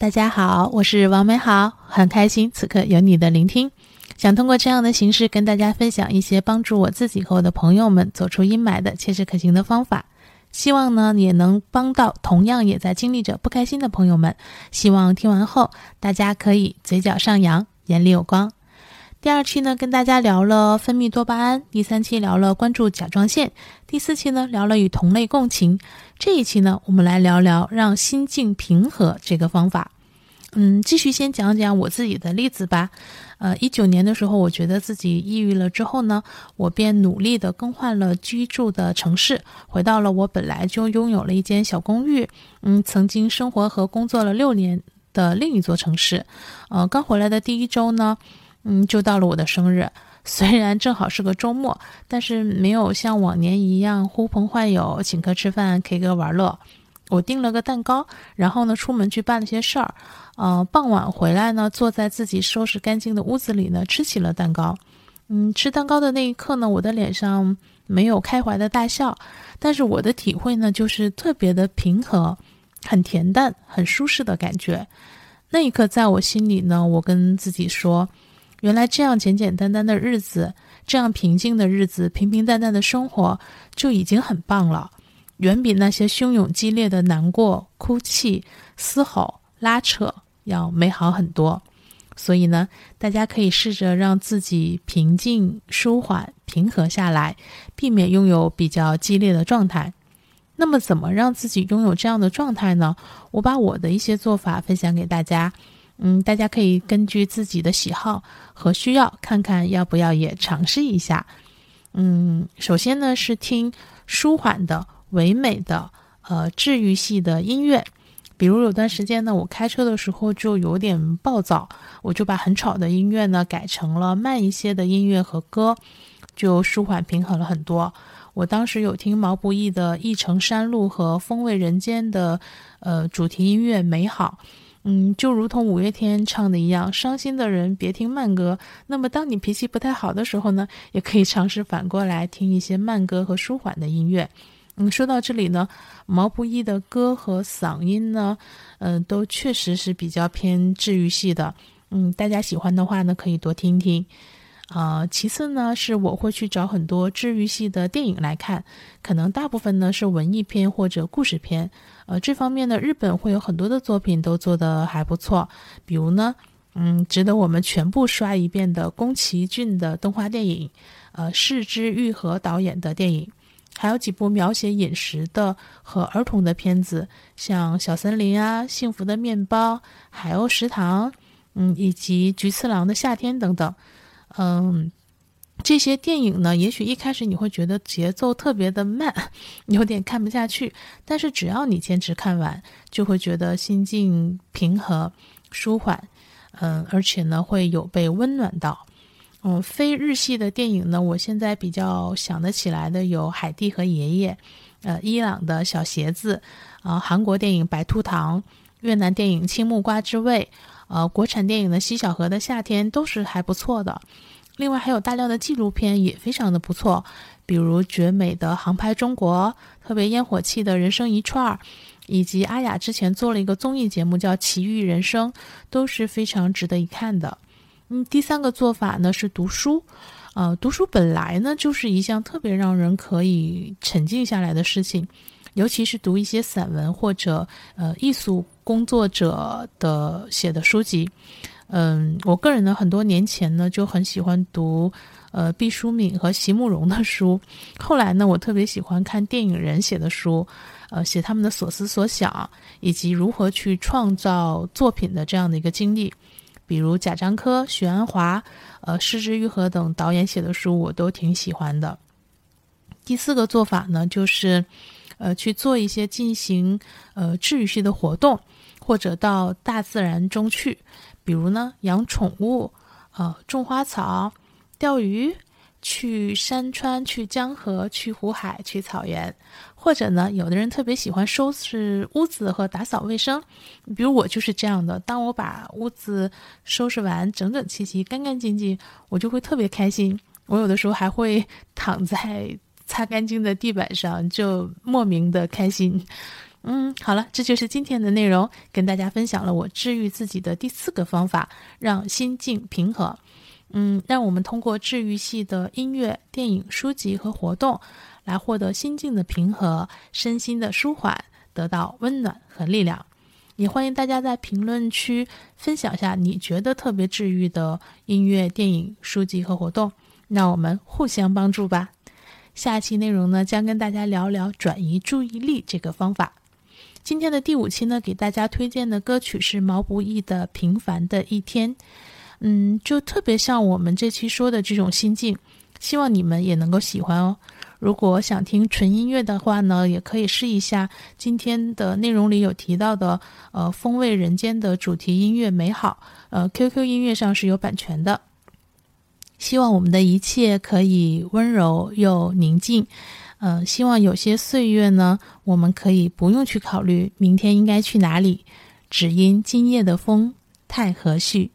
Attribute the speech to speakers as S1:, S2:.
S1: 大家好，我是王美好，很开心此刻有你的聆听。想通过这样的形式跟大家分享一些帮助我自己和我的朋友们走出阴霾的切实可行的方法，希望呢也能帮到同样也在经历着不开心的朋友们。希望听完后大家可以嘴角上扬，眼里有光。第二期呢跟大家聊了分泌多巴胺，第三期聊了关注甲状腺，第四期呢聊了与同类共情。这一期呢，我们来聊聊让心境平和这个方法。嗯，继续先讲讲我自己的例子吧。呃，一九年的时候，我觉得自己抑郁了之后呢，我便努力的更换了居住的城市，回到了我本来就拥有了一间小公寓，嗯，曾经生活和工作了六年的另一座城市。呃，刚回来的第一周呢，嗯，就到了我的生日。虽然正好是个周末，但是没有像往年一样呼朋唤友、请客吃饭、K 歌玩乐。我订了个蛋糕，然后呢出门去办了些事儿。呃，傍晚回来呢，坐在自己收拾干净的屋子里呢，吃起了蛋糕。嗯，吃蛋糕的那一刻呢，我的脸上没有开怀的大笑，但是我的体会呢，就是特别的平和，很恬淡、很舒适的感觉。那一刻，在我心里呢，我跟自己说。原来这样简简单单的日子，这样平静的日子，平平淡淡的生活就已经很棒了，远比那些汹涌激烈的难过、哭泣、嘶吼、拉扯要美好很多。所以呢，大家可以试着让自己平静、舒缓、平和下来，避免拥有比较激烈的状态。那么，怎么让自己拥有这样的状态呢？我把我的一些做法分享给大家。嗯，大家可以根据自己的喜好和需要，看看要不要也尝试一下。嗯，首先呢是听舒缓的、唯美的、呃治愈系的音乐。比如有段时间呢，我开车的时候就有点暴躁，我就把很吵的音乐呢改成了慢一些的音乐和歌，就舒缓平衡了很多。我当时有听毛不易的《一程山路》和《风味人间》的呃主题音乐《美好》。嗯，就如同五月天唱的一样，伤心的人别听慢歌。那么，当你脾气不太好的时候呢，也可以尝试反过来听一些慢歌和舒缓的音乐。嗯，说到这里呢，毛不易的歌和嗓音呢，嗯，都确实是比较偏治愈系的。嗯，大家喜欢的话呢，可以多听听。啊，其次呢，是我会去找很多治愈系的电影来看，可能大部分呢是文艺片或者故事片。呃，这方面呢，日本会有很多的作品都做得还不错，比如呢，嗯，值得我们全部刷一遍的宫崎骏的动画电影，呃，市之愈和导演的电影，还有几部描写饮食的和儿童的片子，像《小森林》啊，《幸福的面包》、《海鸥食堂》，嗯，以及《菊次郎的夏天》等等，嗯。这些电影呢，也许一开始你会觉得节奏特别的慢，有点看不下去。但是只要你坚持看完，就会觉得心境平和、舒缓，嗯，而且呢会有被温暖到。嗯，非日系的电影呢，我现在比较想得起来的有《海蒂和爷爷》，呃，伊朗的小鞋子，啊，韩国电影《白兔糖》，越南电影《青木瓜之味》，呃，国产电影的《西小河的夏天》都是还不错的。另外还有大量的纪录片也非常的不错，比如绝美的《航拍中国》，特别烟火气的人生一串儿，以及阿雅之前做了一个综艺节目叫《奇遇人生》，都是非常值得一看的。嗯，第三个做法呢是读书，呃，读书本来呢就是一项特别让人可以沉静下来的事情，尤其是读一些散文或者呃艺术工作者的写的书籍。嗯，我个人呢，很多年前呢就很喜欢读，呃，毕淑敏和席慕容的书。后来呢，我特别喜欢看电影人写的书，呃，写他们的所思所想，以及如何去创造作品的这样的一个经历。比如贾樟柯、许鞍华、呃，失之愈合等导演写的书，我都挺喜欢的。第四个做法呢，就是，呃，去做一些进行呃治愈系的活动，或者到大自然中去。比如呢，养宠物，呃，种花草，钓鱼，去山川，去江河，去湖海，去草原，或者呢，有的人特别喜欢收拾屋子和打扫卫生，比如我就是这样的。当我把屋子收拾完，整整齐齐、干干净净，我就会特别开心。我有的时候还会躺在擦干净的地板上，就莫名的开心。嗯，好了，这就是今天的内容，跟大家分享了我治愈自己的第四个方法，让心境平和。嗯，让我们通过治愈系的音乐、电影、书籍和活动，来获得心境的平和、身心的舒缓，得到温暖和力量。也欢迎大家在评论区分享下你觉得特别治愈的音乐、电影、书籍和活动，让我们互相帮助吧。下期内容呢，将跟大家聊聊转移注意力这个方法。今天的第五期呢，给大家推荐的歌曲是毛不易的《平凡的一天》。嗯，就特别像我们这期说的这种心境，希望你们也能够喜欢哦。如果想听纯音乐的话呢，也可以试一下今天的内容里有提到的，呃，风味人间的主题音乐美好，呃，QQ 音乐上是有版权的。希望我们的一切可以温柔又宁静，嗯，希望有些岁月呢，我们可以不用去考虑明天应该去哪里，只因今夜的风太和煦。